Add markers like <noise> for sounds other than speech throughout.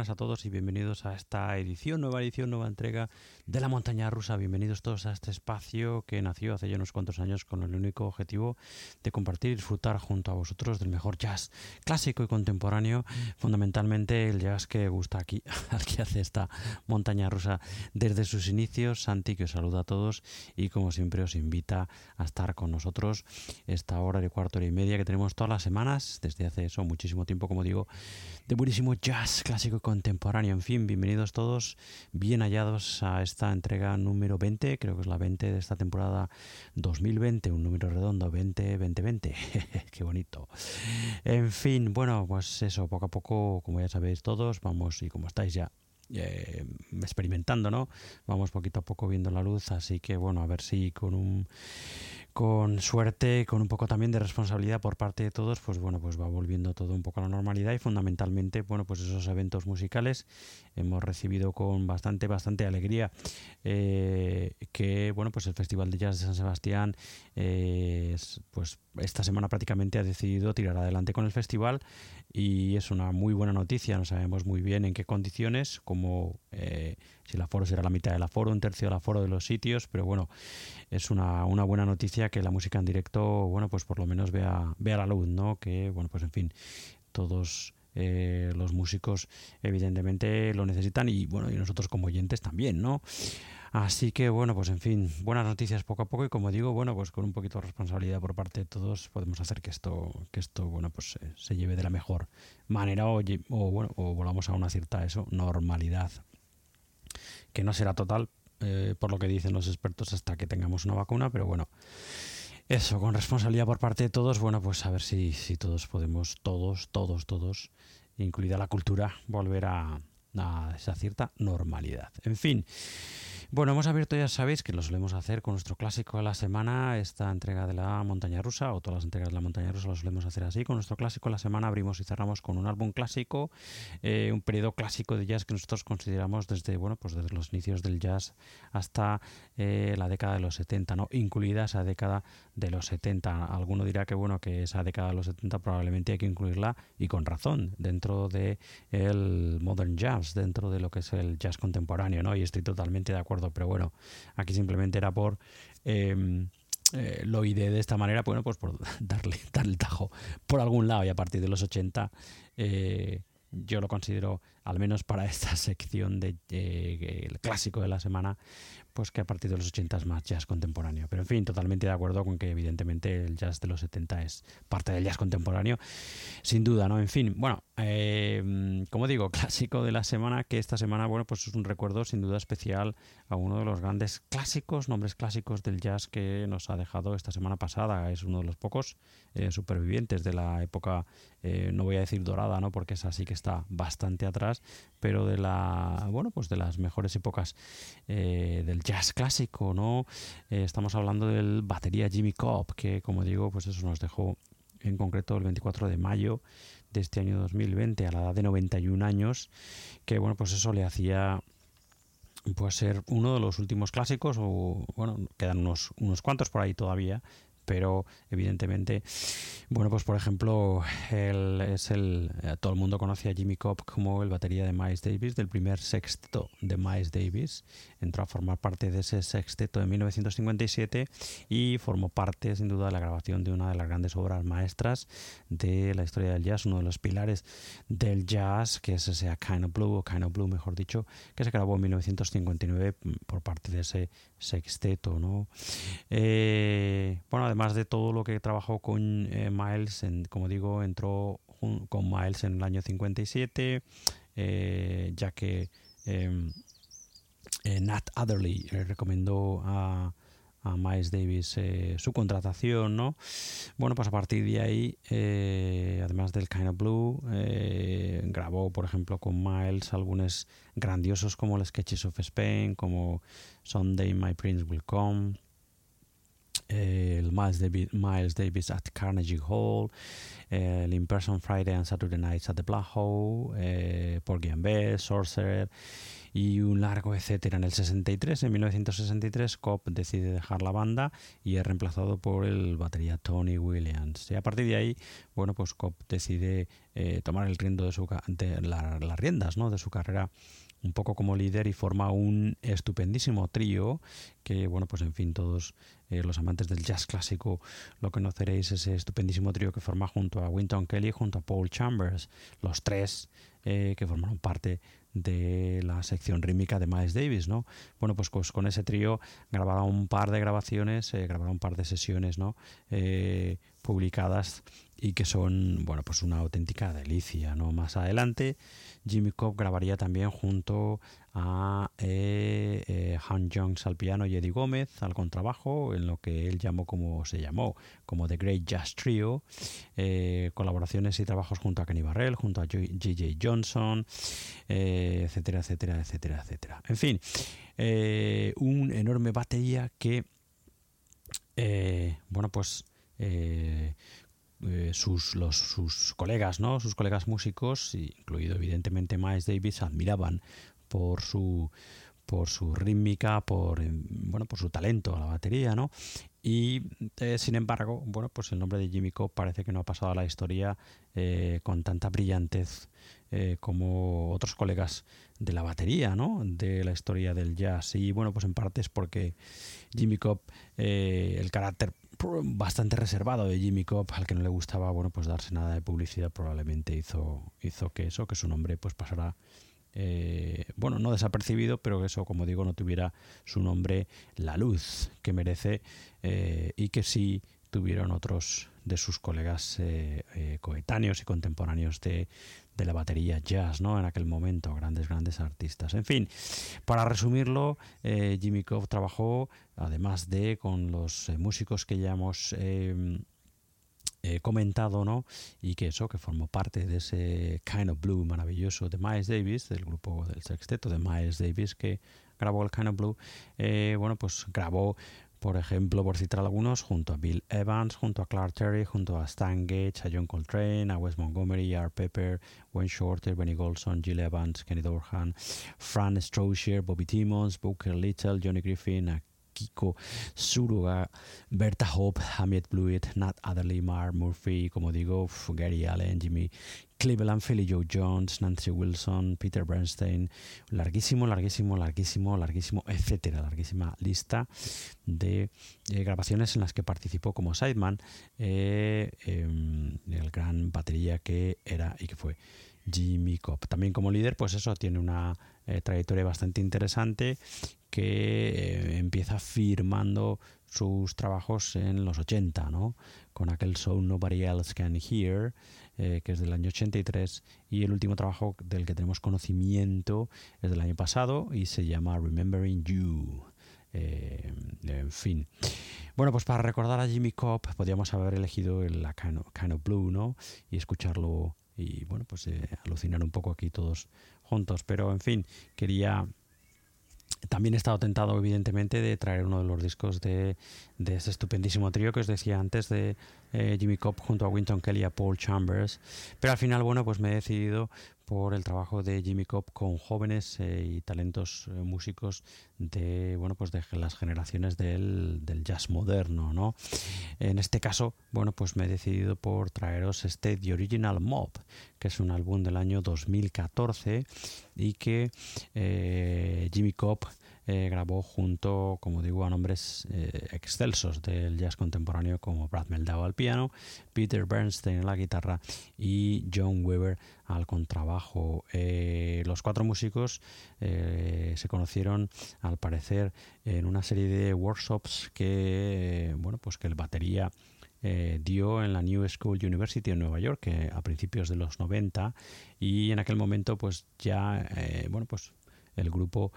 Buenas a todos y bienvenidos a esta edición, nueva edición, nueva entrega de la montaña rusa. Bienvenidos todos a este espacio que nació hace ya unos cuantos años con el único objetivo de compartir y disfrutar junto a vosotros del mejor jazz clásico y contemporáneo, fundamentalmente el jazz que gusta aquí, <laughs> al que hace esta montaña rusa desde sus inicios. Santi que os saluda a todos y como siempre os invita a estar con nosotros esta hora de cuarto hora y media que tenemos todas las semanas, desde hace eso muchísimo tiempo, como digo, de buenísimo jazz clásico y contemporáneo. En fin, bienvenidos todos, bien hallados a entrega número 20, creo que es la 20 de esta temporada 2020, un número redondo, 20, 20, 20. Qué bonito. En fin, bueno, pues eso, poco a poco, como ya sabéis todos, vamos y como estáis ya eh, experimentando, ¿no? Vamos poquito a poco viendo la luz, así que bueno, a ver si con un con suerte, con un poco también de responsabilidad por parte de todos, pues bueno, pues va volviendo todo un poco a la normalidad y fundamentalmente, bueno, pues esos eventos musicales hemos recibido con bastante, bastante alegría eh, que, bueno, pues el Festival de Jazz de San Sebastián, eh, pues esta semana prácticamente ha decidido tirar adelante con el festival y es una muy buena noticia, no sabemos muy bien en qué condiciones, como eh, si el aforo será la mitad del aforo, un tercio del aforo de los sitios, pero bueno, es una, una, buena noticia que la música en directo, bueno, pues por lo menos vea, vea la luz, ¿no? Que, bueno, pues en fin, todos eh, los músicos evidentemente lo necesitan y bueno, y nosotros como oyentes también, ¿no? Así que bueno, pues en fin, buenas noticias poco a poco y como digo, bueno, pues con un poquito de responsabilidad por parte de todos podemos hacer que esto, que esto, bueno, pues se lleve de la mejor manera o, o bueno, o volvamos a una cierta eso, normalidad que no será total, eh, por lo que dicen los expertos, hasta que tengamos una vacuna, pero bueno, eso, con responsabilidad por parte de todos, bueno, pues a ver si, si todos podemos, todos, todos, todos, incluida la cultura, volver a, a esa cierta normalidad. En fin. Bueno, hemos abierto, ya sabéis que lo solemos hacer con nuestro clásico de la semana, esta entrega de la montaña rusa, o todas las entregas de la montaña rusa lo solemos hacer así. Con nuestro clásico de la semana abrimos y cerramos con un álbum clásico, eh, un periodo clásico de jazz que nosotros consideramos desde, bueno, pues desde los inicios del jazz hasta eh, la década de los 70, ¿no? incluida esa década de los 70. Alguno dirá que bueno, que esa década de los 70 probablemente hay que incluirla, y con razón, dentro de el modern jazz, dentro de lo que es el jazz contemporáneo, ¿no? Y estoy totalmente de acuerdo pero bueno, aquí simplemente era por... Em, eh, lo ideé de esta manera, bueno, pues por <laughs> darle, darle el tajo por algún lado. Y a partir de los 80 eh, yo lo considero, al menos para esta <laughs> sección de, el clásico de la semana, pues que a partir de los 80 es más jazz contemporáneo. Pero en fin, totalmente de acuerdo con que evidentemente el jazz de los 70 es parte del jazz contemporáneo, sin duda, ¿no? En fin, bueno, eh, como digo, <laughs> clásico de la semana, que esta semana, bueno, pues es un recuerdo sin duda especial a uno de los grandes clásicos, nombres clásicos del jazz que nos ha dejado esta semana pasada. Es uno de los pocos eh, supervivientes de la época, eh, no voy a decir dorada, ¿no? Porque es así que está bastante atrás, pero de la, bueno, pues de las mejores épocas del jazz clásico, ¿no? estamos hablando del batería Jimmy Cobb, que como digo, pues eso nos dejó en concreto el 24 de mayo de este año 2020 a la edad de 91 años, que bueno, pues eso le hacía pues ser uno de los últimos clásicos o bueno, quedan unos unos cuantos por ahí todavía, pero evidentemente, bueno, pues por ejemplo, es el, eh, todo el mundo conoce a Jimmy Cobb como el batería de Miles Davis, del primer sexteto de Miles Davis, entró a formar parte de ese sexteto de 1957 y formó parte, sin duda, de la grabación de una de las grandes obras maestras de la historia del jazz, uno de los pilares del jazz, que es ese Kind of Blue, o Kind of Blue, mejor dicho, que se grabó en 1959 por parte de ese sexteto, ¿no? Eh, bueno, además además de todo lo que trabajó con eh, Miles, como digo, entró con Miles en el año 57, eh, ya que em, eh, Nat Adderley recomendó a, Miles Davis su contratación, ¿no? Bueno, pues a partir de ahí, además del Kind of Blue, grabó, por ejemplo, con Miles álbumes grandiosos como el Sketches of Spain, como Sunday My Prince Will Come, el Miles Davis, at Carnegie Hall, el In Person Friday and Saturday Nights at the Black Hole, eh, Porgy Sorcerer y un largo etcétera. En el 63, en 1963, Cobb decide dejar la banda y es reemplazado por el batería Tony Williams. Y a partir de ahí, bueno, pues Cobb decide eh, tomar el riendo de, su, de las riendas ¿no? de su carrera un poco como líder y forma un estupendísimo trío que, bueno, pues en fin, todos eh, los amantes del jazz clásico lo conoceréis, ese estupendísimo trío que forma junto a Winton Kelly, junto a Paul Chambers, los tres eh, que formaron parte de la sección rítmica de Miles Davis, ¿no? Bueno, pues, con ese trío grabaron un par de grabaciones, eh, grabaron un par de sesiones, ¿no? Publicadas y que son, bueno, pues una auténtica delicia, ¿no? Más adelante Jimmy Cobb grabaría también junto a eh, eh, Han Jones al piano y Eddie Gómez al contrabajo, en lo que él llamó como se llamó, como The Great Jazz Trio, eh, colaboraciones y trabajos junto a Kenny Barrell, junto a J.J. Johnson, etcétera, etcétera, etcétera, etcétera. En fin, un enorme batería que, bueno, pues eh, sus, los, sus colegas, ¿no? sus colegas músicos, incluido evidentemente Miles Davis, admiraban por su por su rítmica, por bueno, por su talento a la batería, ¿no? Y eh, sin embargo, bueno, pues el nombre de Jimmy Cobb parece que no ha pasado a la historia eh, con tanta brillantez como otros colegas de la batería, ¿no? De la historia del jazz. Y bueno, pues en parte es porque Jimmy Cobb, el carácter bastante reservado de Jimmy Cobb, al que no le gustaba bueno pues darse nada de publicidad, probablemente hizo, hizo que eso, que su nombre pues pasara eh, bueno, no desapercibido, pero que eso, como digo, no tuviera su nombre la luz que merece eh, y que sí tuvieron otros de sus colegas eh, coetáneos y contemporáneos de, de la batería jazz, ¿no? En aquel momento, grandes, grandes artistas. En fin, para resumirlo, eh, Jimmy Cobb trabajó, además de con los eh, músicos que ya hemos eh, comentado, ¿no? Y que eso, que formó parte de ese Kind of Blue maravilloso de Miles Davis, del grupo del sexteto de Miles Davis que grabó el Kind of Blue, bueno, pues grabó por ejemplo, por citar algunos, junto a Bill Evans, junto a Clark Terry, junto a Stan Gates, a John Coltrane, a Wes Montgomery, a Art Pepper, Wayne Shorter, Benny Golson, Jill Evans, Kenny Dorhan, Fran Strozier, Bobby Timmons, Booker Little, Johnny Griffin, Kiko Suruga, Berta Hope, Hamid Blewett, Nat Adderley, Mark Murphy, como digo, Gary Allen, Jimmy Cleveland, Philly Joe Jones, Nancy Wilson, Peter Bernstein, larguísimo, larguísimo, larguísimo, larguísimo, etcétera, larguísima lista de eh, grabaciones en las que participó como sideman eh, em, el gran batería que era y que fue Jimmy Cobb. También como líder, pues eso, tiene una eh, trayectoria bastante interesante que empieza firmando sus trabajos en los 80, ¿no? Con aquel show Nobody Else Can Hear, eh, que es del año 83, y el último trabajo del que tenemos conocimiento es del año pasado y se llama Remembering You. Eh, en fin. Bueno, pues para recordar a Jimmy Cobb podríamos haber elegido el kind of, Blue, ¿no? Y escucharlo y, bueno, pues eh, alucinar un poco aquí todos juntos. Pero, en fin, quería también he estado tentado, evidentemente, de traer uno de los discos de, de ese estupendísimo trío que os decía antes de eh, Jimmy Cobb junto a Winton Kelly y a Paul Chambers. Pero al final, bueno, pues me he decidido por el trabajo de Jimmy Cobb con jóvenes eh, y talentos eh, músicos de bueno pues de las generaciones del, del, jazz moderno no en este caso bueno pues me he decidido por traeros este The Original Mob que es un álbum del año 2014 y que Jimmy Cobb eh, grabó junto, como digo, a nombres eh, excelsos del jazz contemporáneo como Brad Meldau al piano, Peter Bernstein a la guitarra y John Weber al contrabajo. Eh, los cuatro músicos se conocieron, al parecer, en una serie de workshops que, bueno, pues que el batería dio en la New School University en Nueva York a principios de los 90 y en aquel momento pues ya bueno pues el grupo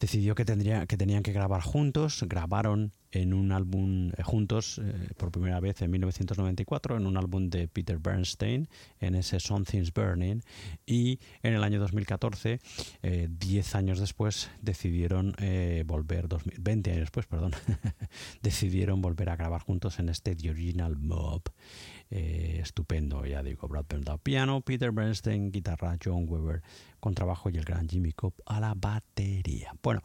decidió que, tendría, que tenían que grabar juntos, grabaron en un álbum eh, juntos eh, por primera vez en 1994 en un álbum de Peter Bernstein en ese Something's Burning y en el año 2014 10 eh, años después decidieron volver 20 años después perdón <laughs> decidieron volver a grabar juntos en este The Original Mob estupendo, ya digo, Brad Bernard piano, Peter Bernstein guitarra, John Weber con trabajo y el gran Jimmy Cobb a la batería. Bueno,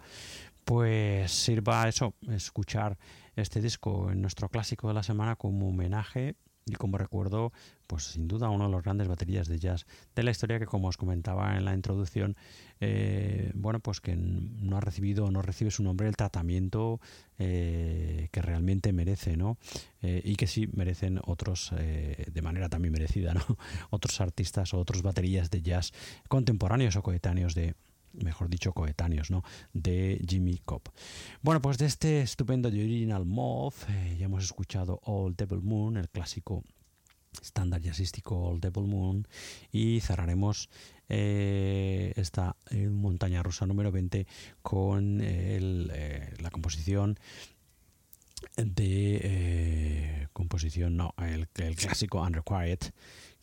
pues sirva eso, escuchar este disco en nuestro clásico de la semana como homenaje y como recuerdo, pues sin duda uno de los grandes baterías de jazz de la historia que como os comentaba en la introducción, eh, bueno, pues que no ha recibido, no recibe su nombre el tratamiento eh, que realmente merece, ¿no? Eh, y que sí merecen otros, de manera también merecida, ¿no? <laughs> otros artistas o otros baterías de jazz contemporáneos o coetáneos de, mejor dicho, coetáneos, ¿no? De Jimmy Cobb. Bueno, pues de este estupendo The Original Moth, eh, ya hemos escuchado All Devil Moon, el clásico estándar jazzístico All Devil Moon, y cerraremos eh, esta eh, montaña rusa número 20 con la composición de composición, no, el, el clásico Unrequired,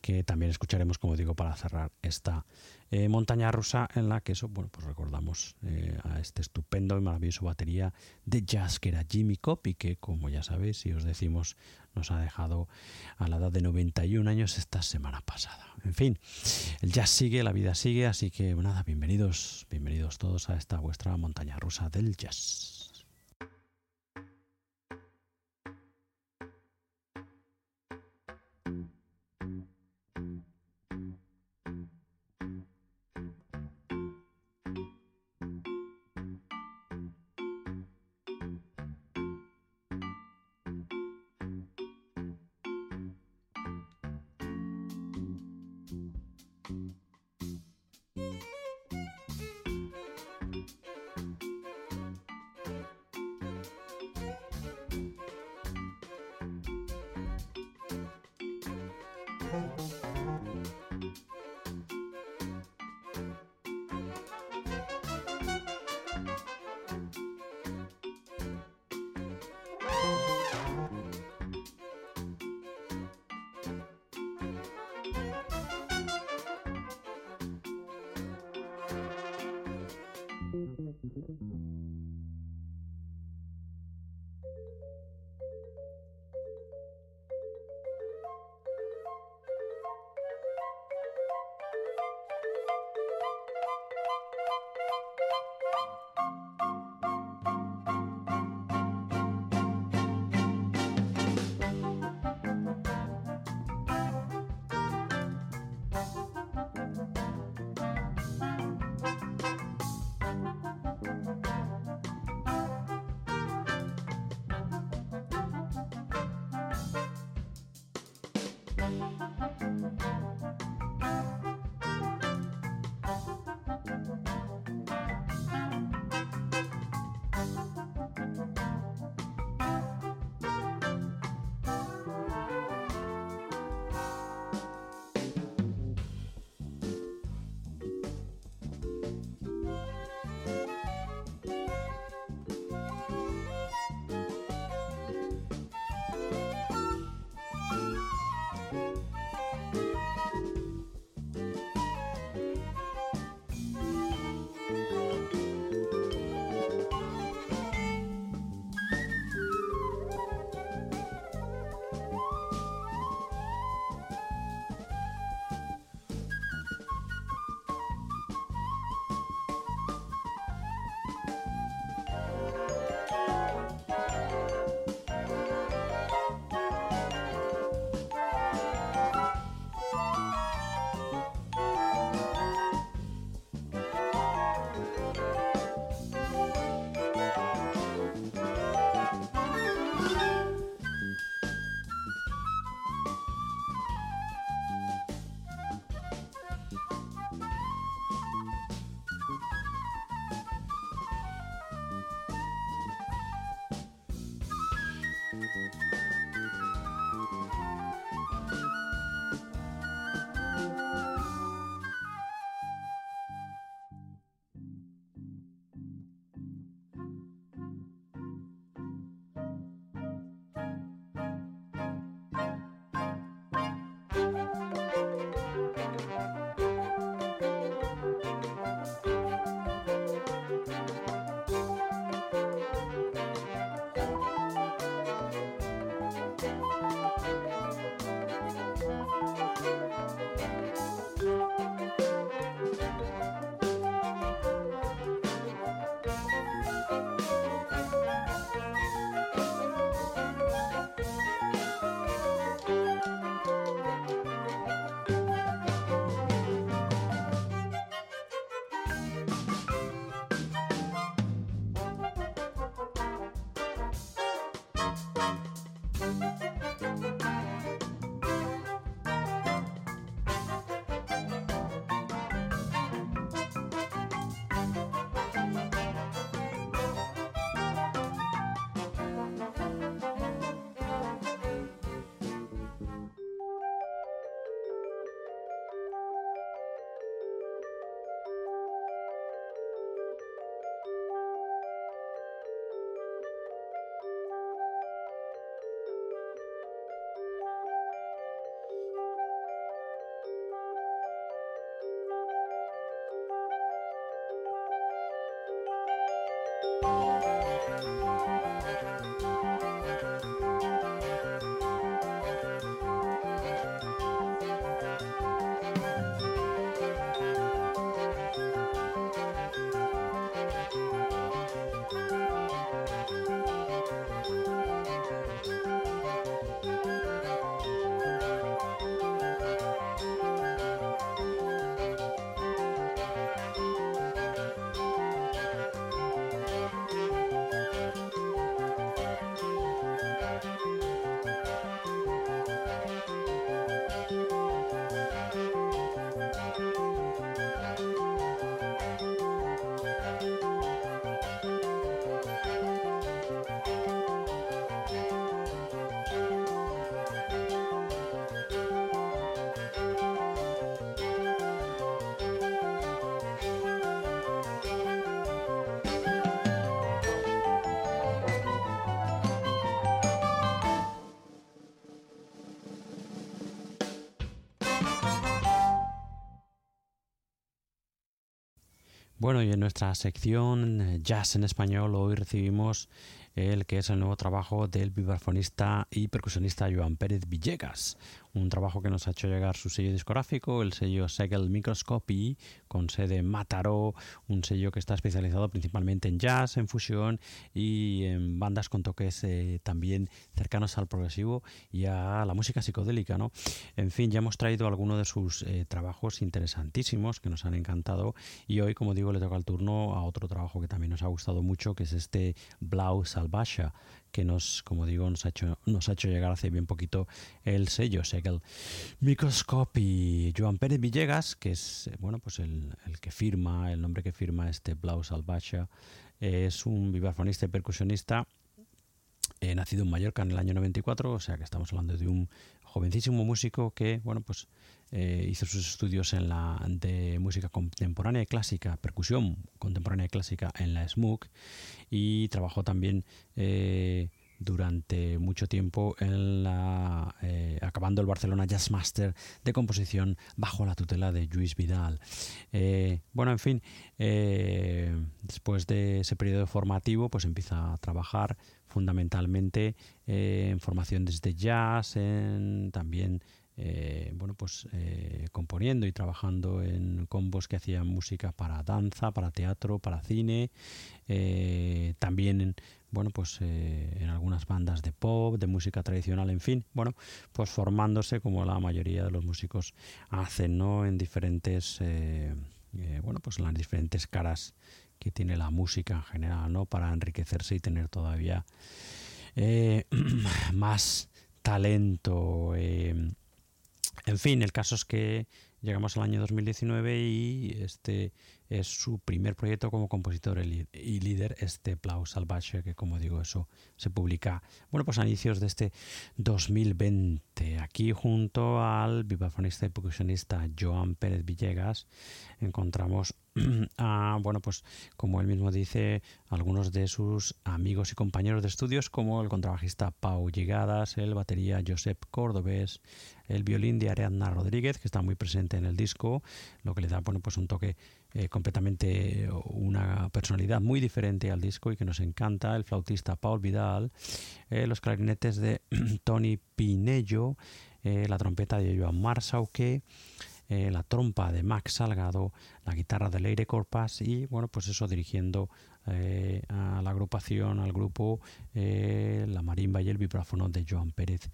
que también escucharemos, como digo, para cerrar esta eh, montaña rusa en la que eso, bueno, pues recordamos eh, a este estupendo y maravilloso batería de jazz que era Jimmy Cobb y que, como ya sabéis, si os decimos, nos ha dejado a la edad de 91 años esta semana pasada. En fin, el jazz sigue, la vida sigue, así que nada, bienvenidos, bienvenidos todos a esta vuestra montaña rusa del jazz. Bueno, y en nuestra sección eh, Jazz en Español hoy recibimos el que es el nuevo trabajo del vibrafonista y percusionista Joan Pérez Villegas, un trabajo que nos ha hecho llegar su sello discográfico, el sello Segel Microscopy, con sede en Mataró, un sello que está especializado principalmente en jazz, en fusión y en bandas con toques eh, también cercanos al progresivo y a la música psicodélica. ¿no? En fin, ya hemos traído algunos de sus eh, trabajos interesantísimos que nos han encantado y hoy, como digo, le toca el turno a otro trabajo que también nos ha gustado mucho, que es este Blau Salvasha que nos, como digo, nos ha hecho, nos ha hecho llegar hace bien poquito el sello Segel Microscopy. Joan Pérez Villegas, que es bueno, pues el, que firma, el nombre que firma este Blau Salvacha, es un vibrafonista y percusionista eh, nacido en Mallorca en el año 94, o sea que estamos hablando de un jovencísimo músico que, bueno, pues eh, hizo sus estudios en la, de música contemporánea y clásica, percusión contemporánea y clásica en la SMUC y trabajó también eh, durante mucho tiempo en la, eh, acabando el Barcelona Jazz Master de composición bajo la tutela de Luis Vidal. bueno, en fin, después de ese periodo formativo, pues empieza a trabajar fundamentalmente en formaciones de jazz, en también eh, bueno, pues eh, componiendo y trabajando en combos que hacían música para danza, para teatro, para cine, eh, también en, bueno, pues en algunas bandas de pop, de música tradicional, en fin, bueno, pues formándose como la mayoría de los músicos hacen, ¿no? En diferentes, bueno, pues en las diferentes caras que tiene la música en general, ¿no? Para enriquecerse y tener todavía <clears throat> más talento. En fin, el caso es que llegamos al año 2019 y este es su primer proyecto como compositor y líder, este Plau Salvaje, que como digo, eso se publica, bueno, pues a inicios de este 2020. Aquí junto al vibrafonista y percusionista Joan Pérez Villegas encontramos <clears throat> bueno, pues como él mismo dice, algunos de sus amigos y compañeros de estudios, como el contrabajista Pau Llegadas, el batería Josep Cordobés, el violín de Ariadna Rodríguez, que está muy presente en el disco, lo que le da, bueno, pues un toque eh, completamente una personalidad muy diferente al disco y que nos encanta, el flautista Paul Vidal, eh, los clarinetes de <clears throat> Tony Pinello, eh, la trompeta de Joan Marsauque, la trompa de Max Salgado, la guitarra de Leire Corpas y bueno, pues eso dirigiendo a la agrupación, al grupo, la marimba y el vibráfono de Joan Pérez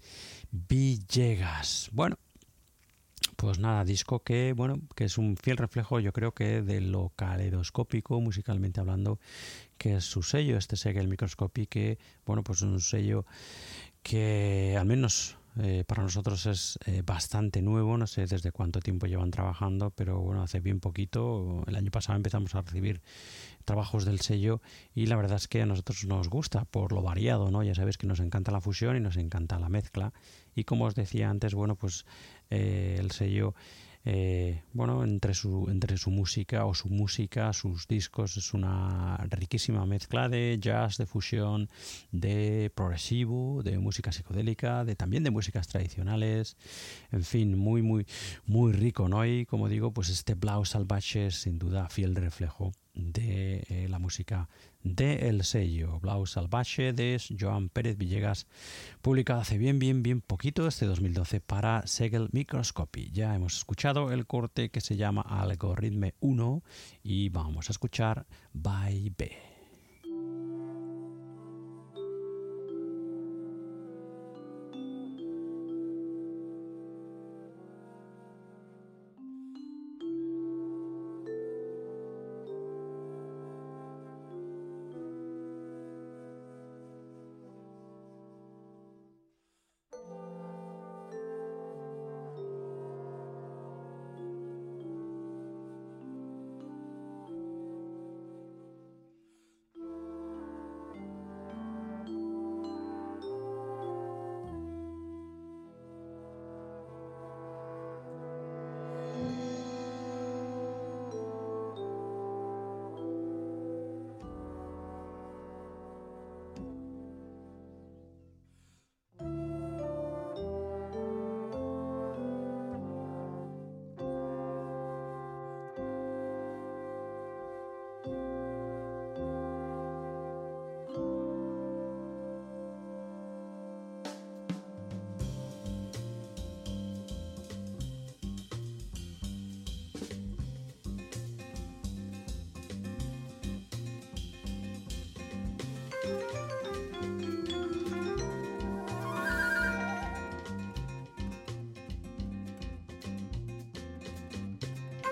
Villegas. Bueno, pues nada, disco que, bueno, que es un fiel reflejo, yo creo que de lo caleidoscópico, musicalmente hablando, que es su sello, este el Microscopy, que, bueno, pues es un sello que al menos eh, para nosotros es eh, bastante nuevo, no sé desde cuánto tiempo llevan trabajando, pero bueno, hace bien poquito, el año pasado empezamos a recibir trabajos del sello y la verdad es que a nosotros nos gusta por lo variado, ¿no? Ya sabéis que nos encanta la fusión y nos encanta la mezcla y como os decía antes, bueno, pues eh, el sello eh, bueno, entre su, entre su música o su música, sus discos, es una riquísima mezcla de jazz, de fusión, de progresivo, de música psicodélica, de también de músicas tradicionales, en fin, muy, muy, muy rico, ¿no? Y como digo, pues este Blau Salvaje es sin duda fiel reflejo de eh, la música de El Sello, Blau Salvaje de Joan Pérez Villegas, publicado hace bien, bien, bien poquito, este 2012, para Segel Microscopy. Ya hemos escuchado el corte que se llama Algoritme 1 y vamos a escuchar Bye B.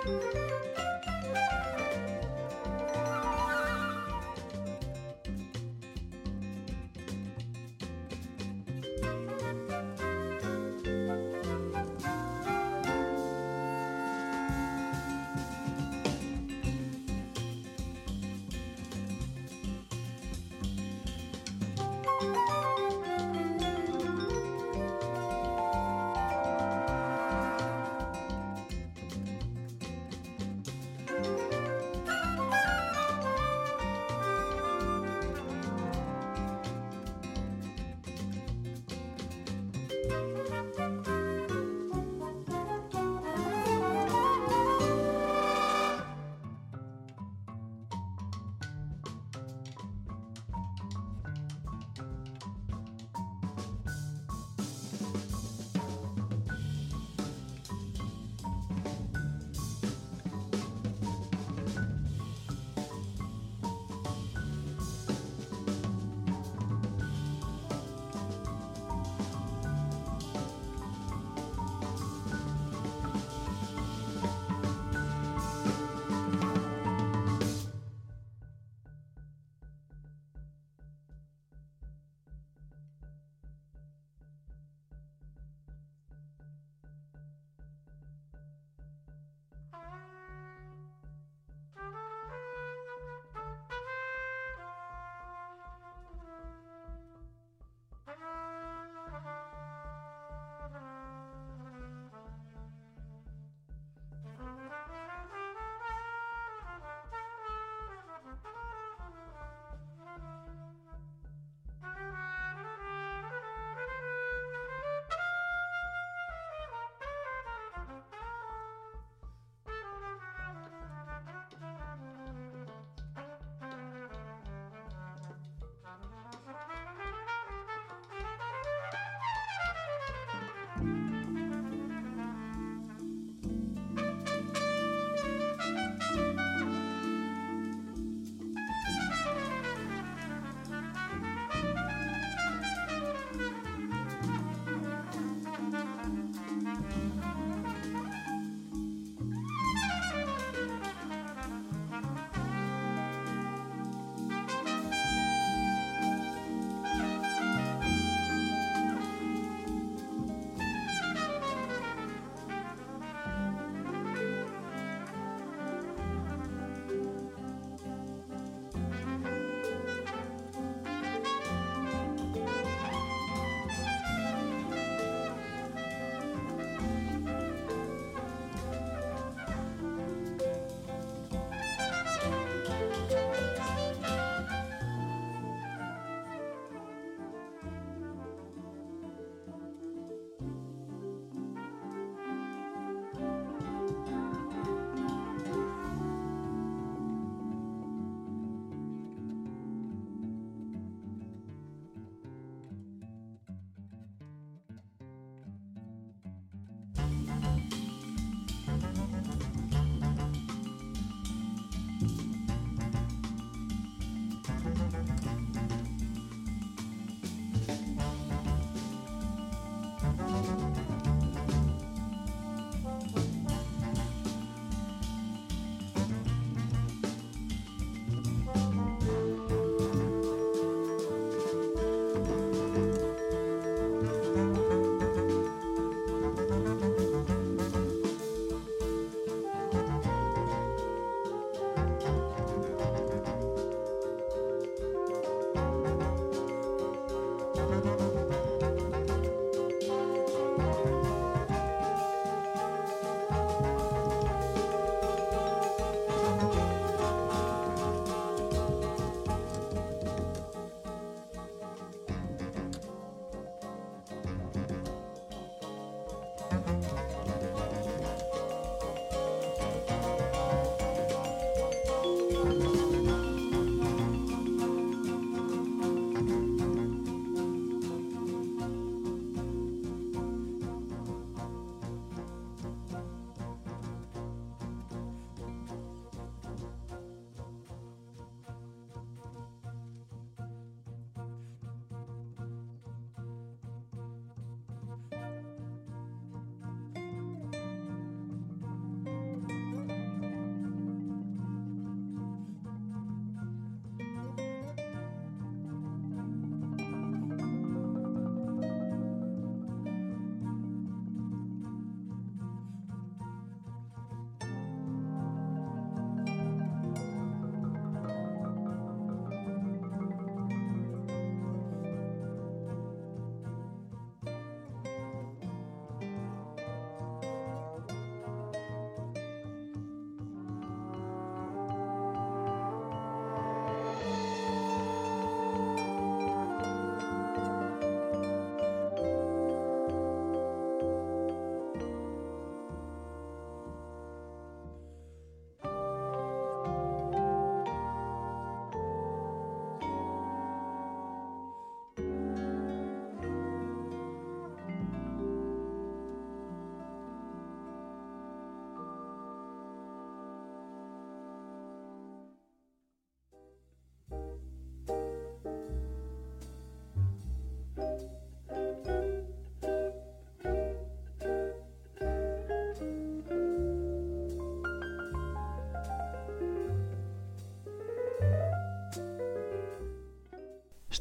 안녕.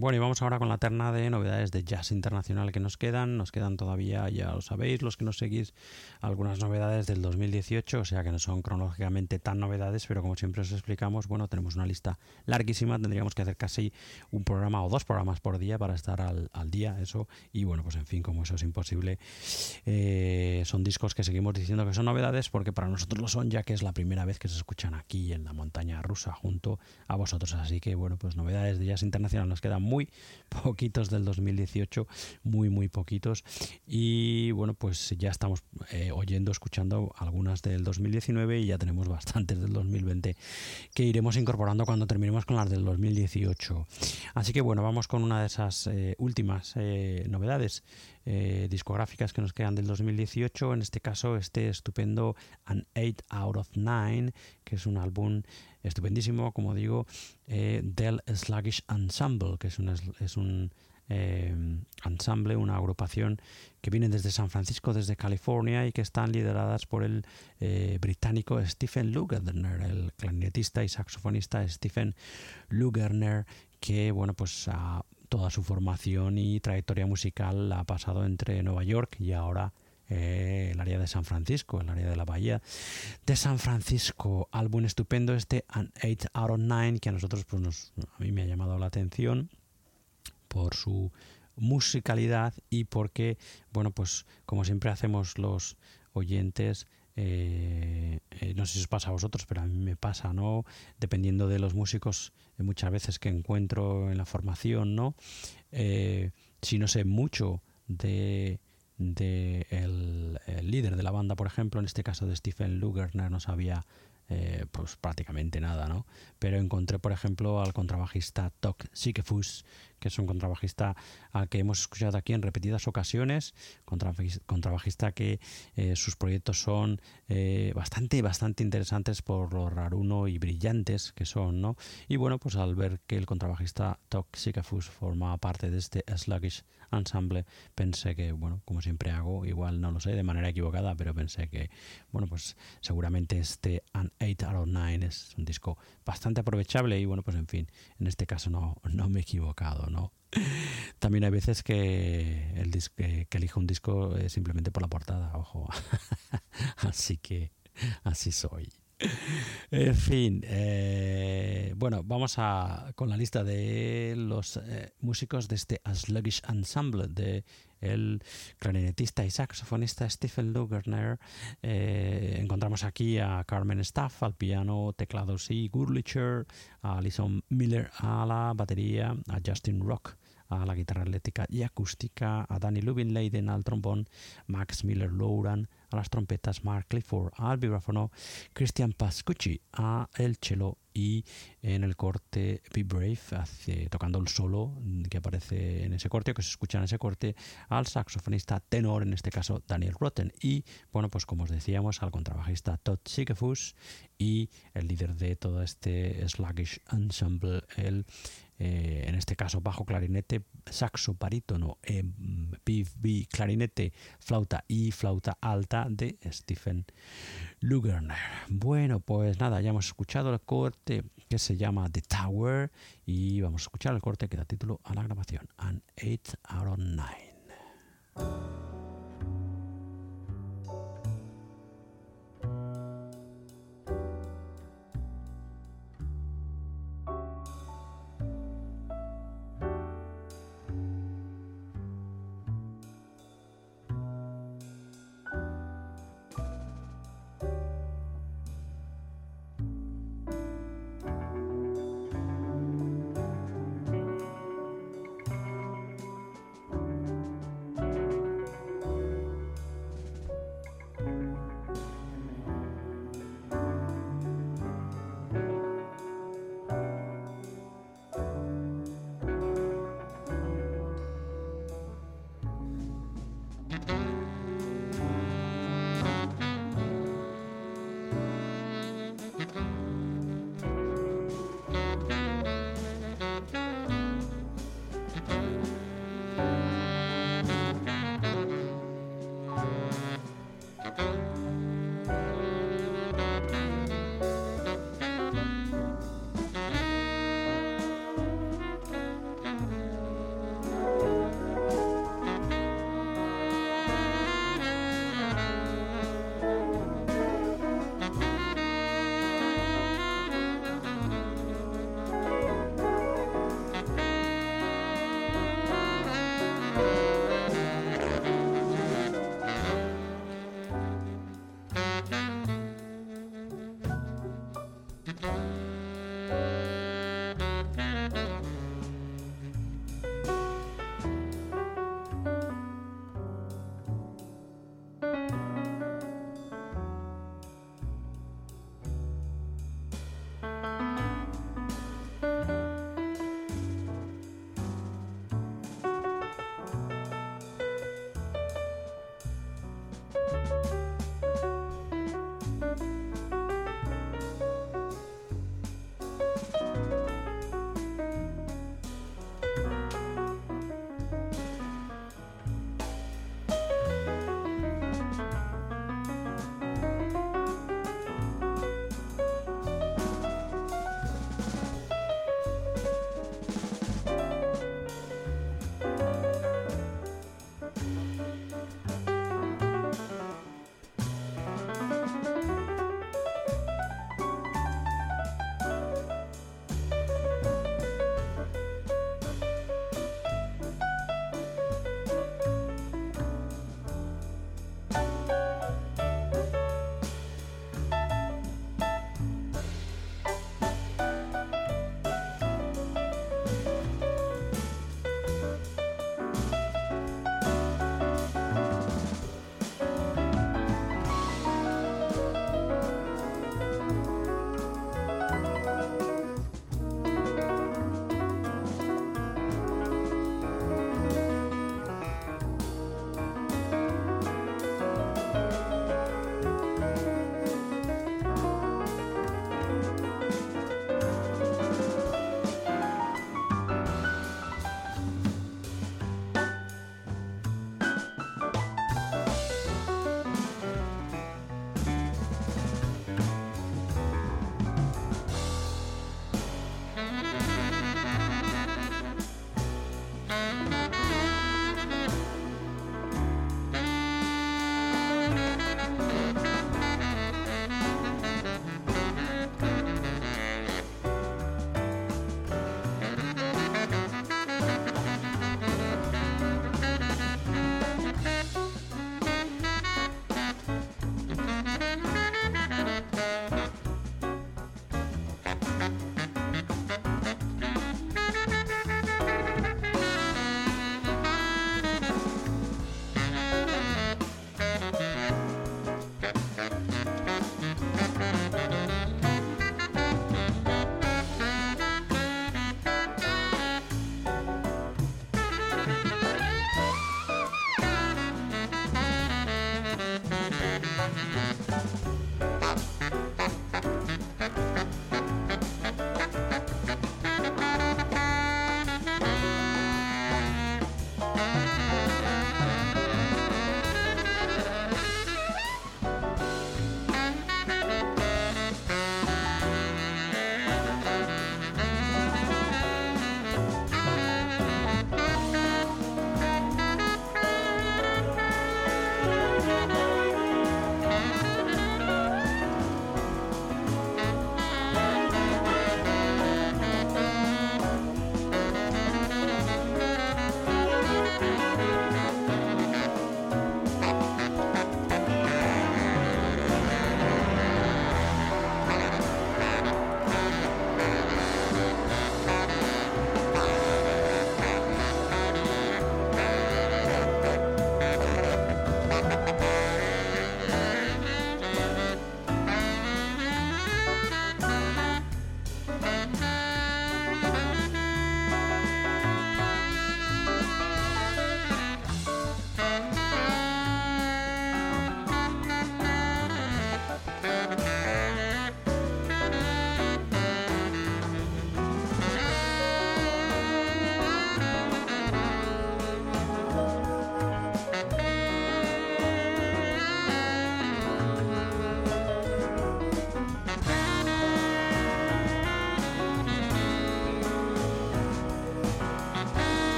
Bueno, y vamos ahora con la terna de novedades de jazz internacional que nos quedan. Nos quedan todavía, ya lo sabéis, los que nos seguís, algunas novedades del 2018, o sea que no son cronológicamente tan novedades, pero como siempre os explicamos, bueno, tenemos una lista larguísima, tendríamos que hacer casi un programa o dos programas por día para estar al, día, eso, y bueno, pues en fin, como eso es imposible, eh, son discos que seguimos diciendo que son novedades porque para nosotros lo son, ya que es la primera vez que se escuchan aquí en la montaña rusa junto a vosotros. Así que bueno, pues novedades de jazz internacional nos quedan muy <laughs> poquitos del 2018, muy, muy poquitos. Y bueno, pues ya estamos eh, oyendo, escuchando algunas del 2019 y ya tenemos bastantes del 2020 que iremos incorporando cuando terminemos con las del 2018. Así que bueno, vamos con una de esas eh, últimas eh, novedades. discográficas que nos quedan del 2018, en este caso este estupendo An 8 Out of 9, que es un álbum estupendísimo, como digo, eh, del Sluggish Ensemble, que es un eh, ensamble, una agrupación que viene desde San Francisco, desde California, y que están lideradas por el eh, británico Stephen Lugerner, el clarinetista y saxofonista Stephen Lugerner, que bueno, pues a toda su formación y trayectoria musical ha pasado entre Nueva York y ahora eh, el área de San Francisco, el área de la bahía de San Francisco. Álbum estupendo este, An 8 out of 9, que a nosotros, pues nos, a mí me ha llamado la atención por su musicalidad y porque, bueno, pues como siempre hacemos los oyentes, eh, eh, no sé si os pasa a vosotros, pero a mí me pasa, ¿no? Dependiendo de los músicos, muchas veces que encuentro en la formación, ¿no? si no sé mucho de de el, líder de la banda, por ejemplo, en este caso de Stephen Lugerner, no sabía eh, pues prácticamente nada, ¿no? Pero encontré, por ejemplo, al contrabajista Tok Sikefus, que es un contrabajista al que hemos escuchado aquí en repetidas ocasiones, contrabajista que eh, sus proyectos son eh, bastante, bastante interesantes por lo raruno y brillantes que son, ¿no? Y bueno, pues al ver que el contrabajista Toxicafus forma parte de este Sluggish Ensemble, pensé que, bueno, como siempre hago, igual no lo sé de manera equivocada, pero pensé que, bueno, pues seguramente este An 8 out of 9 es un disco bastante aprovechable y bueno, pues en fin, en este caso no, no me he equivocado, ¿no? También hay veces que, el que, elijo un disco eh, simplemente por la portada, ojo. <laughs> así que así soy. En fin, eh, bueno, vamos a con la lista de los eh, músicos de este Sluggish Ensemble de el clarinetista y saxofonista Stephen Lugerner. Eh, encontramos aquí a Carmen Staff al piano, teclados y Gurlicher, a Alison Miller a la batería, a Justin Rock a la guitarra eléctrica y acústica, a Danny Lubin al trombón, Max Miller Lowran a las trompetas, Mark Clifford al vibráfono, Christian Pascucci a el cello y en el corte Be Brave, tocando el solo que aparece en ese corte, o que se escucha en ese corte, al saxofonista tenor, en este caso Daniel Rotten, y bueno, pues como os decíamos, al contrabajista Todd Sikefus y el líder de todo este sluggish ensemble, el eh, en este caso bajo clarinete, saxo barítono, eh, clarinete, flauta y flauta alta de Stephen Lugerner. Bueno, pues nada, ya hemos escuchado el corte que se llama The Tower y vamos a escuchar el corte que da título a la grabación, An 8 out of 9.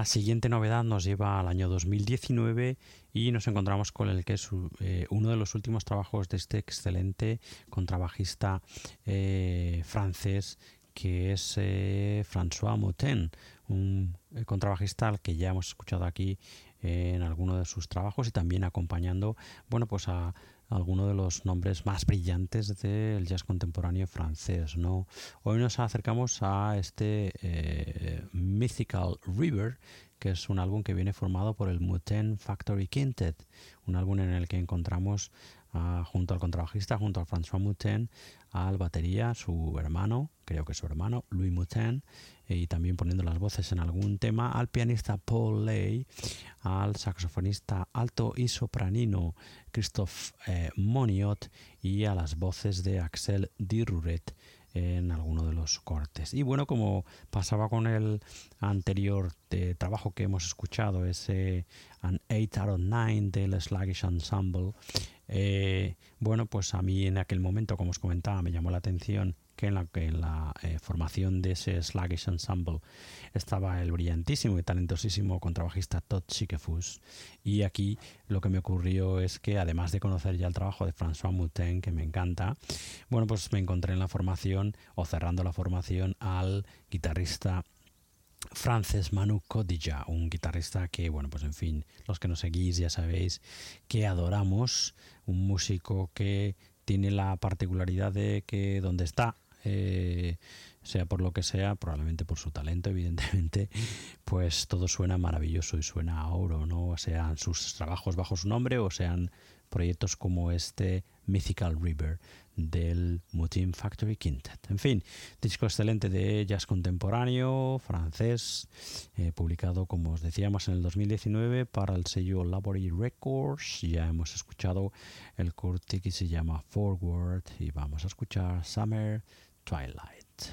La siguiente novedad nos lleva al año 2019 y nos encontramos con el que es eh, uno de los últimos trabajos de este excelente contrabajista eh, francés que es eh, François Moutin, un contrabajista al que ya hemos escuchado aquí en alguno de sus trabajos y también acompañando bueno pues a algunos de los nombres más brillantes del jazz contemporáneo francés. ¿no? Hoy nos acercamos a este eh, Mythical River, que es un álbum que viene formado por el Muten Factory Quintet, un álbum en el que encontramos junto al contrabajista, junto a François Muten, al batería, su hermano, creo que su hermano, Louis Moutin, y también poniendo las voces en algún tema, al pianista Paul Lay, al saxofonista alto y sopranino Christophe eh, Moniot y a las voces de Axel Diruret en alguno de los cortes. Y bueno, como pasaba con el anterior de trabajo que hemos escuchado, ese An 8 out of 9 del Sluggish Ensemble, eh, bueno, pues a mí en aquel momento, como os comentaba, me llamó la atención que en la, en la eh, formación de ese Sluggish Ensemble estaba el brillantísimo y talentosísimo contrabajista Todd Chiquefus. Y aquí lo que me ocurrió es que, además de conocer ya el trabajo de François Moutin, que me encanta, bueno, pues me encontré en la formación, o cerrando la formación, al guitarrista Frances Manu Codilla, un guitarrista que, bueno, pues en fin, los que nos seguís ya sabéis que adoramos, un músico que tiene la particularidad de que donde está eh, sea por lo que sea, probablemente por su talento, evidentemente, <laughs> pues todo suena maravilloso y suena a oro, ¿no? Sean sus trabajos bajo su nombre o sean proyectos como este Mythical River del Mutin Factory Quintet. En fin, disco excelente de jazz contemporáneo francés, eh, publicado, como os decíamos, en el 2019 para el sello Laborie Records. Ya hemos escuchado el corte que se llama Forward y vamos a escuchar Summer Twilight.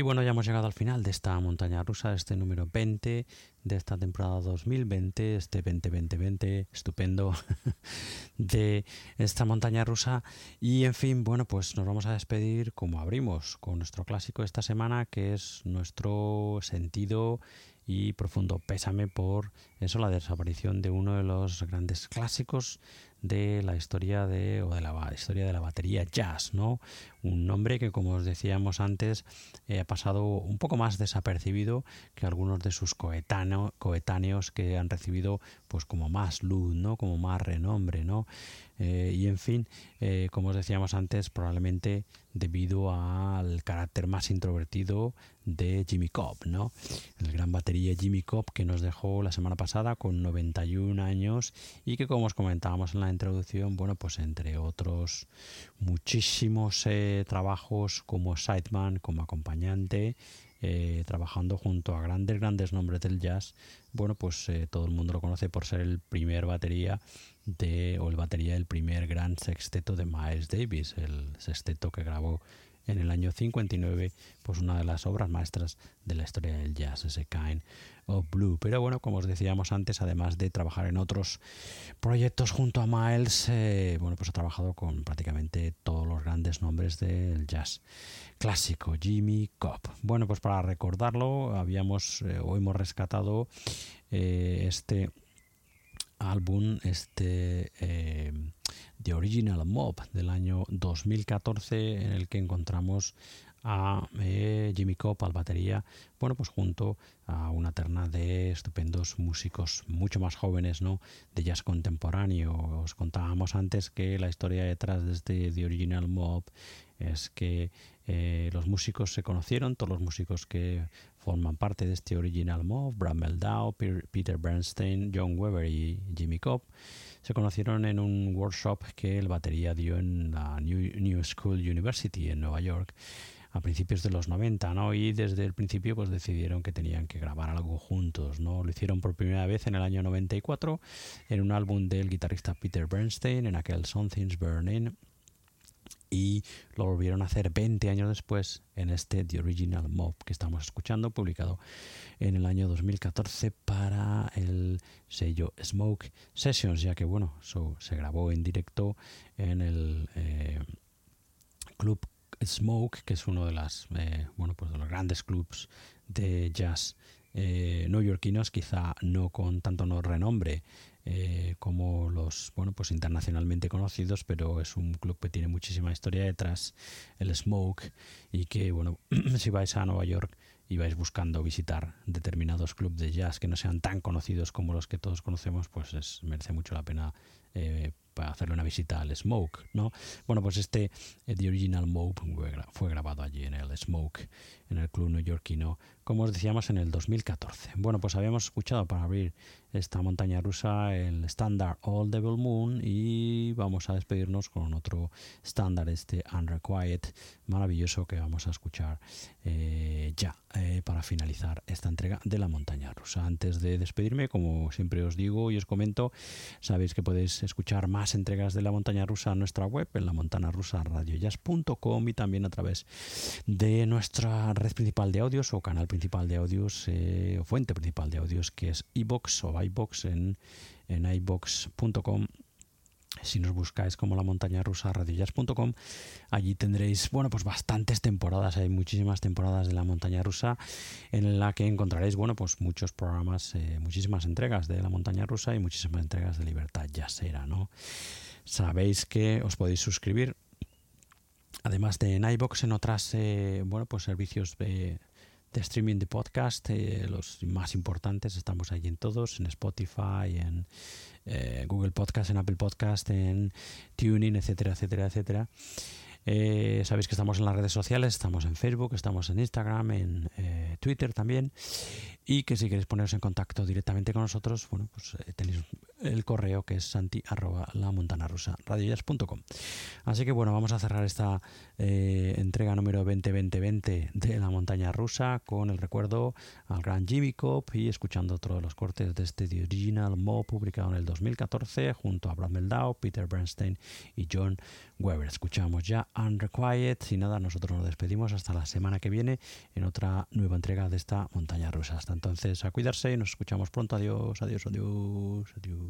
Y bueno, ya hemos llegado al final de esta montaña rusa, este número 20 de esta temporada 2020, este 2020 estupendo <laughs> de esta montaña rusa. Y en fin, bueno, pues nos vamos a despedir como abrimos, con nuestro clásico de esta semana, que es nuestro sentido y profundo pésame por eso, la desaparición de uno de los grandes clásicos de la historia de o de la historia de la batería jazz, ¿no? Un nombre que como os decíamos antes eh, ha pasado un poco más desapercibido que algunos de sus coetáneos que han recibido pues como más luz, ¿no? Como más renombre, ¿no? Eh, y en fin, eh, como os decíamos antes, probablemente debido al carácter más introvertido de Jimmy Cobb, ¿no? El gran batería Jimmy Cobb que nos dejó la semana pasada con 91 años y que como os comentábamos en la introducción, bueno, pues entre otros muchísimos eh, trabajos como sideman, como acompañante, eh, trabajando junto a grandes, grandes nombres del jazz, bueno, pues eh, todo el mundo lo conoce por ser el primer batería de, o el batería del primer gran sexteto de Miles Davis, el sexteto que grabó en el año 59, pues una de las obras maestras de la historia del jazz, ese Kind of Blue. Pero bueno, como os decíamos antes, además de trabajar en otros proyectos junto a Miles, eh, bueno, pues ha trabajado con prácticamente todos los grandes nombres del jazz clásico, Jimmy Cobb. Bueno, pues para recordarlo, habíamos eh, o hemos rescatado eh, este álbum, este The Original Mob del año 2014 en el que encontramos a eh, Jimmy Cobb al batería, bueno, pues junto a una terna de estupendos músicos mucho más jóvenes, ¿no? De jazz contemporáneo. Os contábamos antes que la historia detrás de este The Original Mob es que eh, los músicos se conocieron, todos los músicos que forman parte de este Original Mob, Brad Meldau, Peter Bernstein, John Weber y Jimmy Cobb, se conocieron en un workshop que el batería dio en la New, School University en Nueva York a principios de los 90, ¿no? Y desde el principio pues decidieron que tenían que grabar algo juntos, ¿no? Lo hicieron por primera vez en el año 94 en un álbum del guitarrista Peter Bernstein en aquel Something's Burning y lo volvieron a hacer 20 años después en este The Original Mob que estamos escuchando, publicado en el año 2014 para el sello Smoke Sessions, ya que bueno, se grabó en directo en el eh, club Smoke, que es uno de las eh, bueno pues de los grandes clubs de jazz eh, neoyorquinos, quizá no con tanto no renombre eh, como los bueno pues internacionalmente conocidos pero es un club que tiene muchísima historia detrás el Smoke y que bueno <clears throat> si vais a Nueva York y vais buscando visitar determinados clubes de jazz que no sean tan conocidos como los que todos conocemos pues es, merece mucho la pena eh, para hacerle una visita al Smoke, ¿no? Bueno, pues este eh, The Original Mope fue grabado allí en el Smoke, en el club neoyorquino, como os decíamos en el 2014. Bueno, pues habíamos escuchado para abrir esta montaña rusa el estándar All Devil Moon y vamos a despedirnos con otro estándar, este Unrequiet, maravilloso que vamos a escuchar eh, ya eh, para finalizar esta entrega de la montaña rusa. Antes de despedirme, como siempre os digo y os comento, sabéis que podéis escuchar más entregas de la montaña rusa en nuestra web, en la montana rusa y también a través de nuestra red principal de audios o canal principal de audios eh, o fuente principal de audios que es iBox o iBox en, en iBox.com si nos buscáis como la montaña rusa radiojazz.com allí tendréis bueno pues bastantes temporadas. Hay muchísimas temporadas de la montaña rusa en la que encontraréis bueno pues muchos programas eh, muchísimas entregas de la montaña rusa y muchísimas entregas de libertad jazzera no sabéis que os podéis suscribir además de en iBox en otras eh, bueno pues servicios de de streaming de podcast, eh, los más importantes, estamos allí en todos, en Spotify, en eh, Google Podcast, en Apple Podcast, en Tuning, etcétera, etcétera, etcétera. Eh, sabéis que estamos en las redes sociales, estamos en Facebook, estamos en Instagram, en Twitter también. y que si queréis poneros en contacto directamente con nosotros, bueno, pues eh, tenéis el correo que es santi arroba Así que bueno, vamos a cerrar esta eh, entrega número 2020 de la montaña rusa con el recuerdo al gran Jimmy Cobb y escuchando otro de los cortes de este The Original Mo publicado en el 2014 junto a Brad Meldau, Peter Bernstein y John Weber. Escuchamos ya Unrequited. Sin nada, nosotros nos despedimos hasta la semana que viene en otra nueva entrega de esta montaña rusa. Hasta entonces, a cuidarse y nos escuchamos pronto. Adiós, adiós, adiós, adiós.